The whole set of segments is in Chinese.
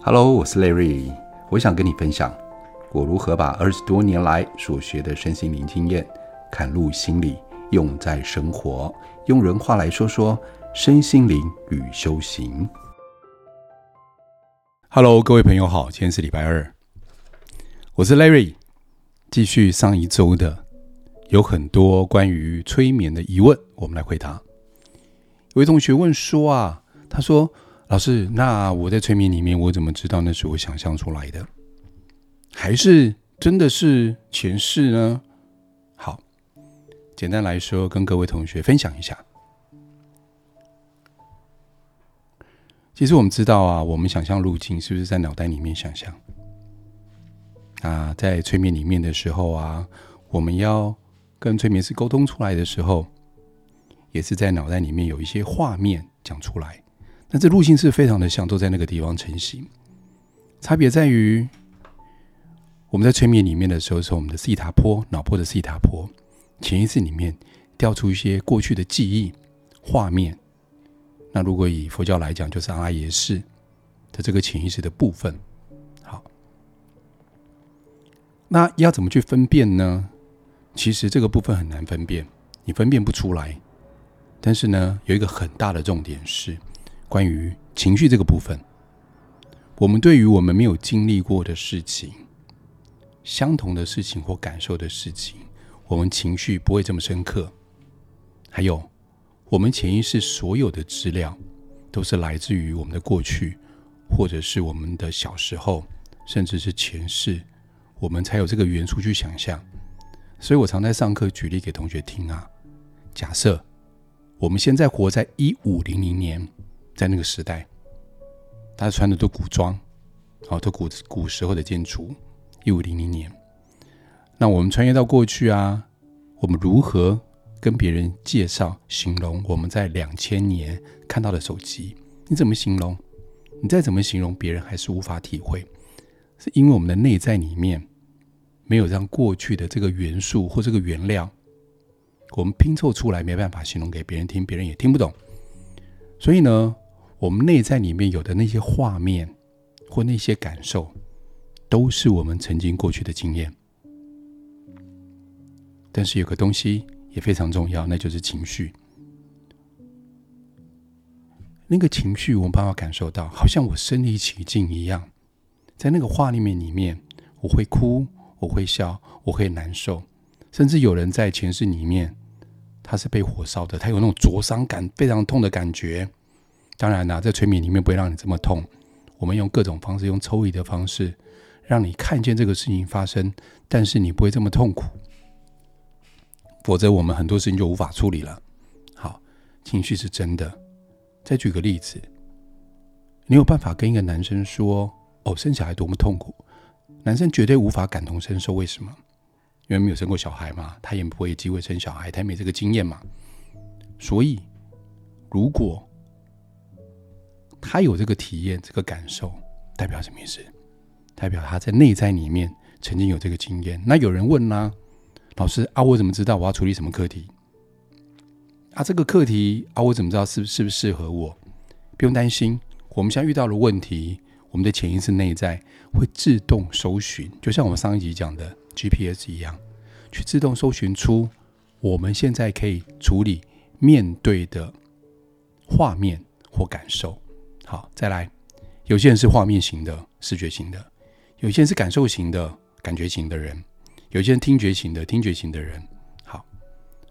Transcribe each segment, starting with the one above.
Hello，我是 Larry，我想跟你分享我如何把二十多年来所学的身心灵经验嵌入心里，用在生活，用人话来说说身心灵与修行。Hello，各位朋友好，今天是礼拜二，我是 Larry，继续上一周的，有很多关于催眠的疑问，我们来回答。有位同学问说啊，他说：“老师，那我在催眠里面，我怎么知道那是我想象出来的，还是真的是前世呢？”好，简单来说，跟各位同学分享一下。其实我们知道啊，我们想象路径是不是在脑袋里面想象？啊，在催眠里面的时候啊，我们要跟催眠师沟通出来的时候。也是在脑袋里面有一些画面讲出来，那这路径是非常的像，都在那个地方成型。差别在于，我们在催眠里面的时候，是我们的西塔波脑波的西塔波，潜意识里面调出一些过去的记忆画面。那如果以佛教来讲，就是阿耶识的这个潜意识的部分。好，那要怎么去分辨呢？其实这个部分很难分辨，你分辨不出来。但是呢，有一个很大的重点是关于情绪这个部分。我们对于我们没有经历过的事情、相同的事情或感受的事情，我们情绪不会这么深刻。还有，我们潜意识所有的资料都是来自于我们的过去，或者是我们的小时候，甚至是前世，我们才有这个元素去想象。所以我常在上课举例给同学听啊，假设。我们现在活在一五零零年，在那个时代，大家穿的都古装，哦，都古古时候的建筑。一五零零年，那我们穿越到过去啊，我们如何跟别人介绍、形容我们在两千年看到的手机？你怎么形容？你再怎么形容，别人还是无法体会，是因为我们的内在里面没有让过去的这个元素或这个原料。我们拼凑出来没办法形容给别人听，别人也听不懂。所以呢，我们内在里面有的那些画面或那些感受，都是我们曾经过去的经验。但是有个东西也非常重要，那就是情绪。那个情绪我们办法感受到，好像我身临其境一样，在那个画面里面，我会哭，我会笑，我会难受。甚至有人在前世里面，他是被火烧的，他有那种灼伤感，非常痛的感觉。当然啦，在催眠里面不会让你这么痛，我们用各种方式，用抽离的方式，让你看见这个事情发生，但是你不会这么痛苦。否则，我们很多事情就无法处理了。好，情绪是真的。再举个例子，你有办法跟一个男生说：“哦，生小孩多么痛苦。”男生绝对无法感同身受，为什么？因为没有生过小孩嘛，他也不会有机会生小孩，他也没这个经验嘛。所以，如果他有这个体验、这个感受，代表什么意思？代表他在内在里面曾经有这个经验。那有人问呢、啊？老师啊，我怎么知道我要处理什么课题？啊，这个课题啊，我怎么知道是是不适合我？不用担心，我们现在遇到的问题，我们的潜意识内在会自动搜寻，就像我们上一集讲的。GPS 一样，去自动搜寻出我们现在可以处理面对的画面或感受。好，再来，有些人是画面型的、视觉型的；有些人是感受型的、感觉型的人；有些人听觉型的、听觉型的人。好，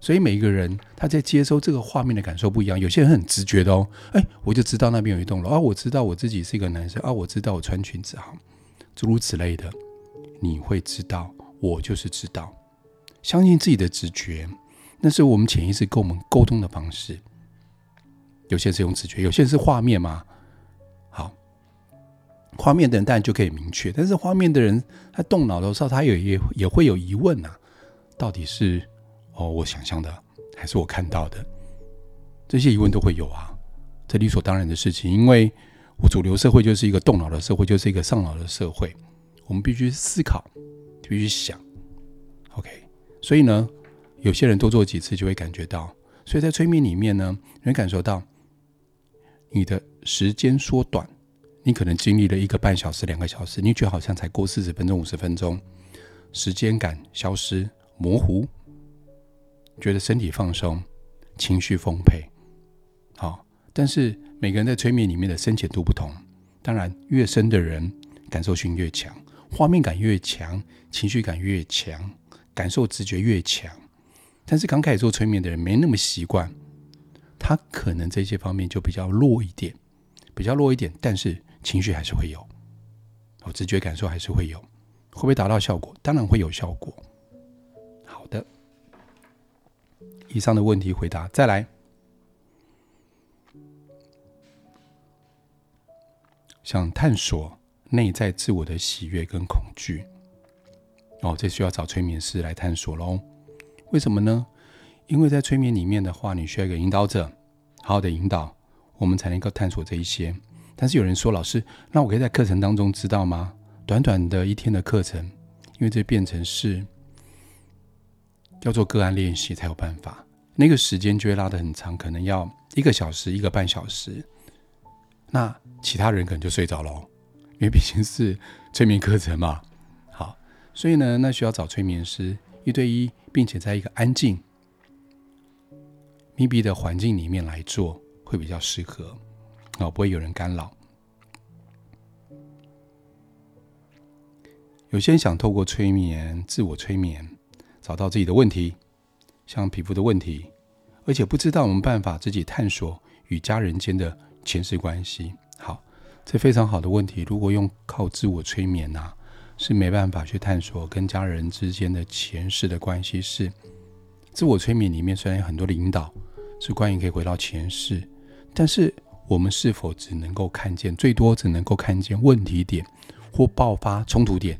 所以每一个人他在接收这个画面的感受不一样。有些人很直觉的哦，哎，我就知道那边有一栋楼啊，我知道我自己是一个男生啊，我知道我穿裙子好，诸如此类的，你会知道。我就是知道，相信自己的直觉，那是我们潜意识跟我们沟通的方式。有些是用直觉，有些人是画面嘛。画面的人当然就可以明确，但是画面的人他动脑的时候，他也也也会有疑问啊，到底是哦我想象的，还是我看到的？这些疑问都会有啊，这理所当然的事情，因为我主流社会就是一个动脑的社会，就是一个上脑的社会，我们必须思考。必须想，OK，所以呢，有些人多做几次就会感觉到，所以在催眠里面呢，你会感受到你的时间缩短，你可能经历了一个半小时、两个小时，你觉得好像才过四十分钟、五十分钟，时间感消失、模糊，觉得身体放松、情绪丰沛。好，但是每个人在催眠里面的深浅度不同，当然越深的人感受性越强，画面感越强，情绪感越强，感受直觉越强。但是刚开始做催眠的人没那么习惯，他可能这些方面就比较弱一点，比较弱一点，但是情绪还是会有，我，直觉感受还是会有，会不会达到效果？当然会有效果。好的，以上的问题回答，再来，想探索内在自我的喜悦跟恐惧，哦，这需要找催眠师来探索喽。为什么呢？因为在催眠里面的话，你需要一个引导者，好好的引导，我们才能够探索这一些。但是有人说，老师，那我可以在课程当中知道吗？短短的一天的课程，因为这变成是要做个案练习才有办法，那个时间就会拉得很长，可能要一个小时、一个半小时。那其他人可能就睡着了，因为毕竟是催眠课程嘛。好，所以呢，那需要找催眠师一对一。并且在一个安静、密闭的环境里面来做，会比较适合，哦，不会有人干扰。有些人想透过催眠、自我催眠，找到自己的问题，像皮肤的问题，而且不知道我们办法自己探索与家人间的前世关系。好，这非常好的问题。如果用靠自我催眠、啊。是没办法去探索跟家人之间的前世的关系。是自我催眠里面虽然有很多的引导，是关于可以回到前世，但是我们是否只能够看见，最多只能够看见问题点或爆发冲突点？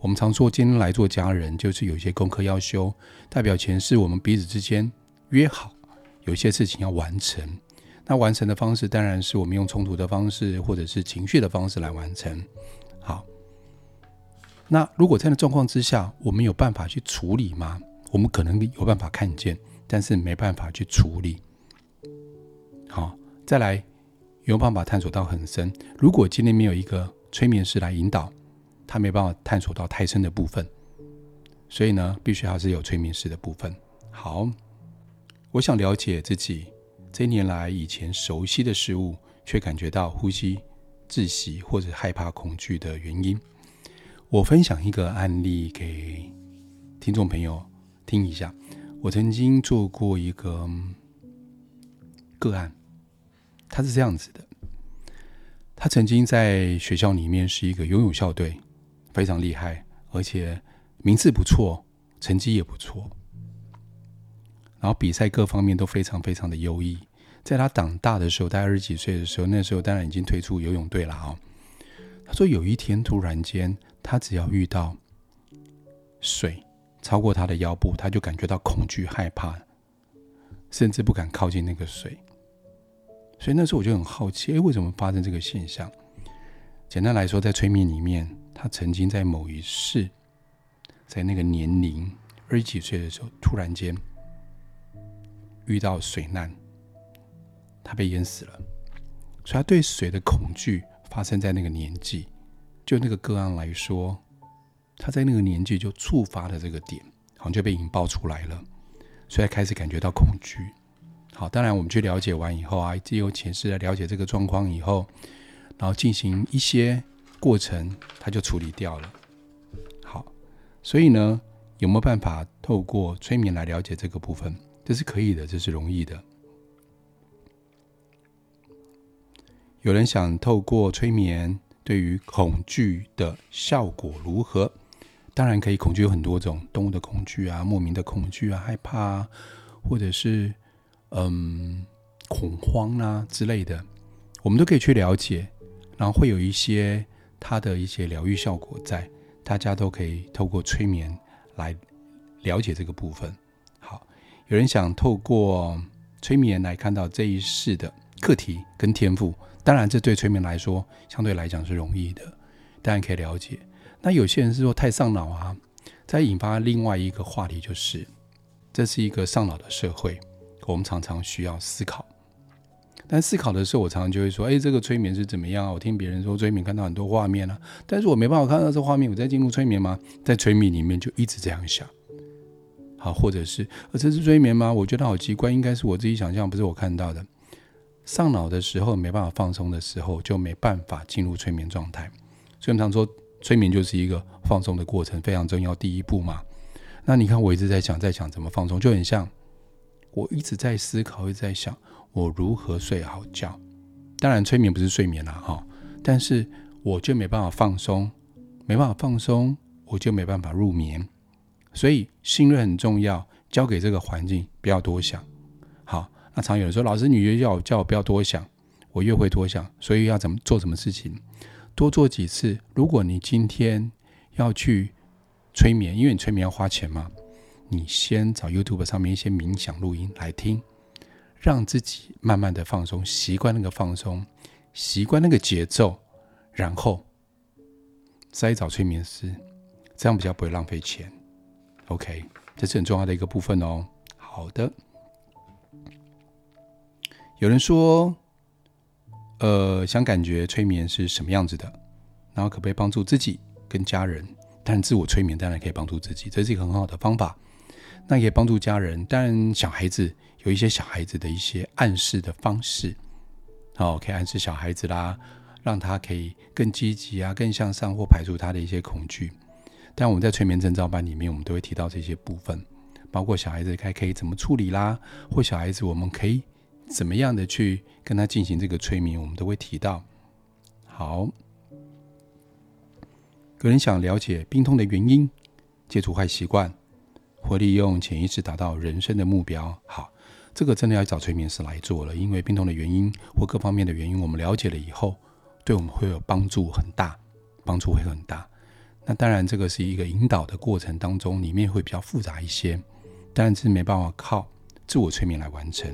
我们常说今天来做家人，就是有些功课要修，代表前世我们彼此之间约好，有些事情要完成。那完成的方式当然是我们用冲突的方式，或者是情绪的方式来完成。好。那如果这样的状况之下，我们有办法去处理吗？我们可能有办法看见，但是没办法去处理。好，再来有没有办法探索到很深？如果今天没有一个催眠师来引导，他没办法探索到太深的部分。所以呢，必须还是有催眠师的部分。好，我想了解自己这一年来以前熟悉的事物，却感觉到呼吸窒息或者害怕、恐惧的原因。我分享一个案例给听众朋友听一下。我曾经做过一个个案，他是这样子的：他曾经在学校里面是一个游泳校队，非常厉害，而且名次不错，成绩也不错，然后比赛各方面都非常非常的优异。在他长大的时候，大概二十几岁的时候，那时候当然已经退出游泳队了啊。他说有一天突然间。他只要遇到水超过他的腰部，他就感觉到恐惧、害怕，甚至不敢靠近那个水。所以那时候我就很好奇，诶，为什么发生这个现象？简单来说，在催眠里面，他曾经在某一世，在那个年龄二十几岁的时候，突然间遇到水难，他被淹死了。所以他对水的恐惧发生在那个年纪。就那个个案来说，他在那个年纪就触发了这个点，好像就被引爆出来了，所以他开始感觉到恐惧。好，当然我们去了解完以后啊，借由前世来了解这个状况以后，然后进行一些过程，它就处理掉了。好，所以呢，有没有办法透过催眠来了解这个部分？这是可以的，这是容易的。有人想透过催眠。对于恐惧的效果如何？当然可以，恐惧有很多种，动物的恐惧啊，莫名的恐惧啊，害怕啊，或者是嗯恐慌啊之类的，我们都可以去了解，然后会有一些它的一些疗愈效果在，大家都可以透过催眠来了解这个部分。好，有人想透过催眠来看到这一世的课题跟天赋。当然，这对催眠来说相对来讲是容易的，当然可以了解。那有些人是说太上脑啊，再引发另外一个话题，就是这是一个上脑的社会，我们常常需要思考。但思考的时候，我常常就会说：“哎，这个催眠是怎么样啊？我听别人说催眠看到很多画面啊，但是我没办法看到这画面，我在进入催眠吗？在催眠里面就一直这样想。好，或者是，呃，这是催眠吗？我觉得好奇怪，应该是我自己想象，不是我看到的。上脑的时候没办法放松的时候，就没办法进入催眠状态。所以我们常说，催眠就是一个放松的过程，非常重要，第一步嘛。那你看，我一直在想，在想怎么放松，就很像我一直在思考，一直在想。我如何睡好觉？当然，催眠不是睡眠啦，哈。但是我就没办法放松，没办法放松，我就没办法入眠。所以信任很重要，交给这个环境，不要多想。好，那常有人说，老师，你越叫我叫我不要多想，我越会多想。所以要怎么做什么事情？多做几次。如果你今天要去催眠，因为你催眠要花钱嘛，你先找 YouTube 上面一些冥想录音来听。让自己慢慢的放松，习惯那个放松，习惯那个节奏，然后再找催眠师，这样比较不会浪费钱。OK，这是很重要的一个部分哦。好的，有人说，呃，想感觉催眠是什么样子的，然后可不可以帮助自己跟家人？但自我催眠当然可以帮助自己，这是一个很好的方法。那也可以帮助家人，但小孩子。有一些小孩子的一些暗示的方式，哦，可以暗示小孩子啦，让他可以更积极啊，更向上，或排除他的一些恐惧。但我们在催眠证照班里面，我们都会提到这些部分，包括小孩子该可以怎么处理啦，或小孩子我们可以怎么样的去跟他进行这个催眠，我们都会提到。好，有人想了解病痛的原因，戒除坏习惯，或利用潜意识达到人生的目标。好。这个真的要找催眠师来做了，因为病痛的原因或各方面的原因，我们了解了以后，对我们会有帮助很大，帮助会很大。那当然，这个是一个引导的过程当中，里面会比较复杂一些，但是没办法靠自我催眠来完成。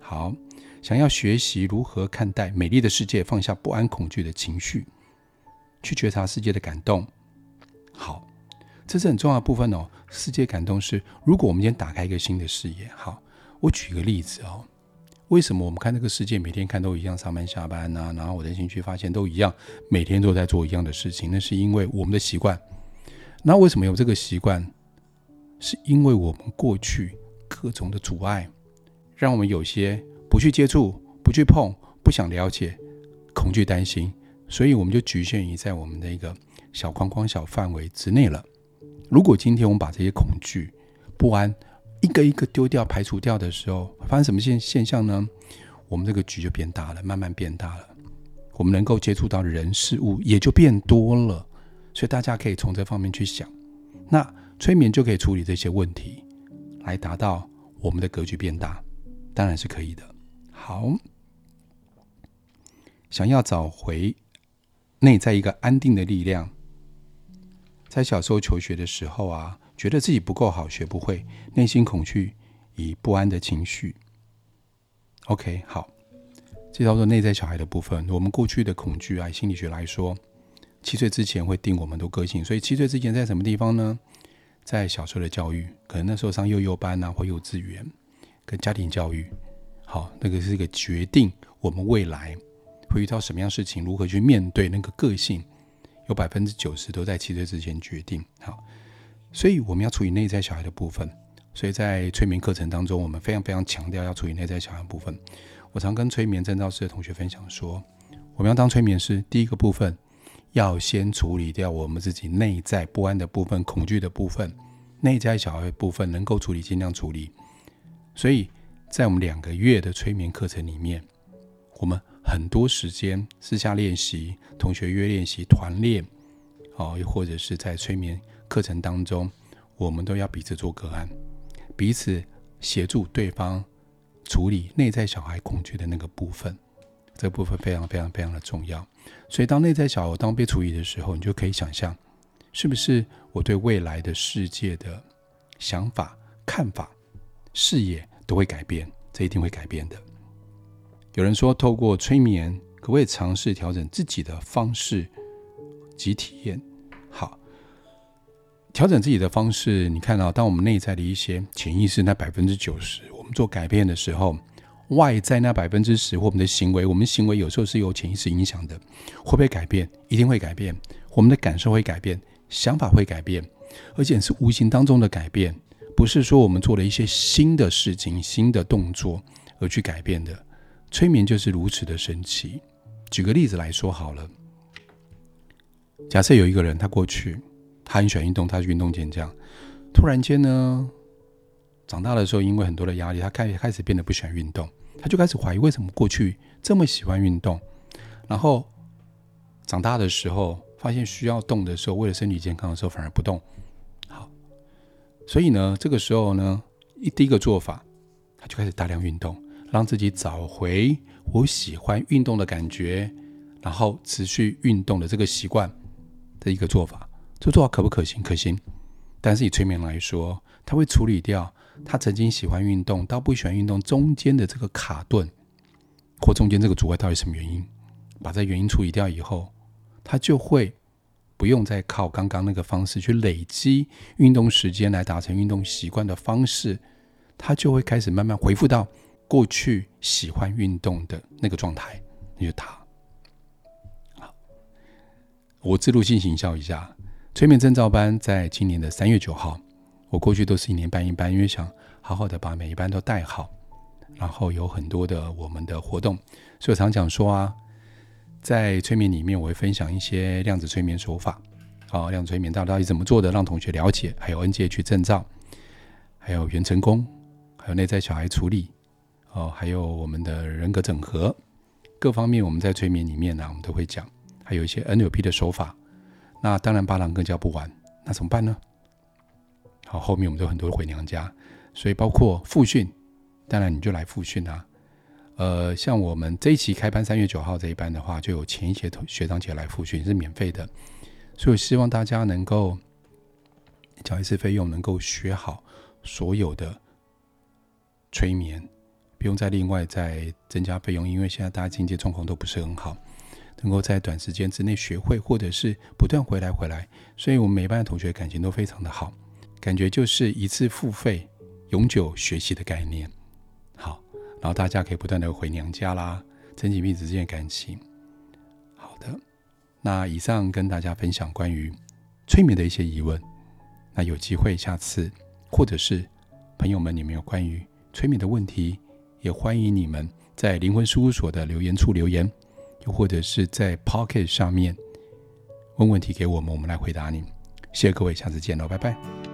好，想要学习如何看待美丽的世界，放下不安、恐惧的情绪，去觉察世界的感动。好，这是很重要的部分哦。世界感动是，如果我们今天打开一个新的视野，好。我举个例子哦，为什么我们看这个世界每天看都一样，上班下班呐、啊，然后我的兴趣发现都一样，每天都在做一样的事情，那是因为我们的习惯。那为什么有这个习惯？是因为我们过去各种的阻碍，让我们有些不去接触、不去碰、不想了解、恐惧、担心，所以我们就局限于在我们的一个小框框、小范围之内了。如果今天我们把这些恐惧、不安，一个一个丢掉、排除掉的时候，发生什么现现象呢？我们这个局就变大了，慢慢变大了。我们能够接触到的人事物也就变多了。所以大家可以从这方面去想，那催眠就可以处理这些问题，来达到我们的格局变大，当然是可以的。好，想要找回内在一个安定的力量，在小时候求学的时候啊。觉得自己不够好，学不会，内心恐惧与不安的情绪。OK，好，这叫做内在小孩的部分。我们过去的恐惧啊，心理学来说，七岁之前会定我们的个性。所以七岁之前在什么地方呢？在小时候的教育，可能那时候上幼幼班啊，或幼稚园，跟家庭教育。好，那个是一个决定我们未来会遇到什么样事情，如何去面对那个个性，有百分之九十都在七岁之前决定。好。所以我们要处理内在小孩的部分，所以在催眠课程当中，我们非常非常强调要处理内在小孩部分。我常跟催眠证照师的同学分享说，我们要当催眠师，第一个部分要先处理掉我们自己内在不安的部分、恐惧的部分，内在小孩的部分能够处理尽量处理。所以在我们两个月的催眠课程里面，我们很多时间私下练习、同学约练习、团练，哦，又或者是在催眠。课程当中，我们都要彼此做个案，彼此协助对方处理内在小孩恐惧的那个部分。这部分非常非常非常的重要。所以，当内在小孩当被处理的时候，你就可以想象，是不是我对未来的世界的想法、看法、视野都会改变？这一定会改变的。有人说，透过催眠，可不可以尝试调整自己的方式及体验？好调整自己的方式，你看到，当我们内在的一些潜意识那百分之九十，我们做改变的时候，外在那百分之十或我们的行为，我们行为有时候是由潜意识影响的，会不会改变？一定会改变。我们的感受会改变，想法会改变，而且是无形当中的改变，不是说我们做了一些新的事情、新的动作而去改变的。催眠就是如此的神奇。举个例子来说好了，假设有一个人，他过去他很喜欢运动，他是运动健将，突然间呢，长大的时候因为很多的压力，他开开始变得不喜欢运动。他就开始怀疑为什么过去这么喜欢运动，然后长大的时候发现需要动的时候，为了身体健康的时候反而不动。好，所以呢，这个时候呢，一第一个做法，他就开始大量运动，让自己找回我喜欢运动的感觉，然后持续运动的这个习惯的一个做法。这做法可不可行？可行。但是以催眠来说，他会处理掉。他曾经喜欢运动，到不喜欢运动中间的这个卡顿，或中间这个阻碍到底什么原因？把这原因处理掉以后，他就会不用再靠刚刚那个方式去累积运动时间来达成运动习惯的方式，他就会开始慢慢恢复到过去喜欢运动的那个状态。那就他，好，我自录性行销一下，催眠证照班在今年的三月九号。我过去都是一年办一班，因为想好好的把每一班都带好，然后有很多的我们的活动，所以我常讲说啊，在催眠里面，我会分享一些量子催眠手法，啊，量子催眠到底怎么做的，让同学了解，还有 NGH 证照，还有元成功，还有内在小孩处理，哦，还有我们的人格整合，各方面我们在催眠里面呢，我们都会讲，还有一些 NLP 的手法，那当然八郎更教不完，那怎么办呢？好，后面我们都很多回娘家，所以包括复训，当然你就来复训啊。呃，像我们这一期开班三月九号这一班的话，就有前一些学长姐来复训，是免费的。所以希望大家能够缴一次费用，能够学好所有的催眠，不用再另外再增加费用，因为现在大家经济状况都不是很好，能够在短时间之内学会，或者是不断回来回来。所以我们每班的同学感情都非常的好。感觉就是一次付费、永久学习的概念。好，然后大家可以不断的回娘家啦，增进彼此之间的感情。好的，那以上跟大家分享关于催眠的一些疑问。那有机会下次，或者是朋友们，你们有关于催眠的问题，也欢迎你们在灵魂事务所的留言处留言，又或者是在 Pocket 上面问问题给我们，我们来回答你。谢谢各位，下次见喽，拜拜。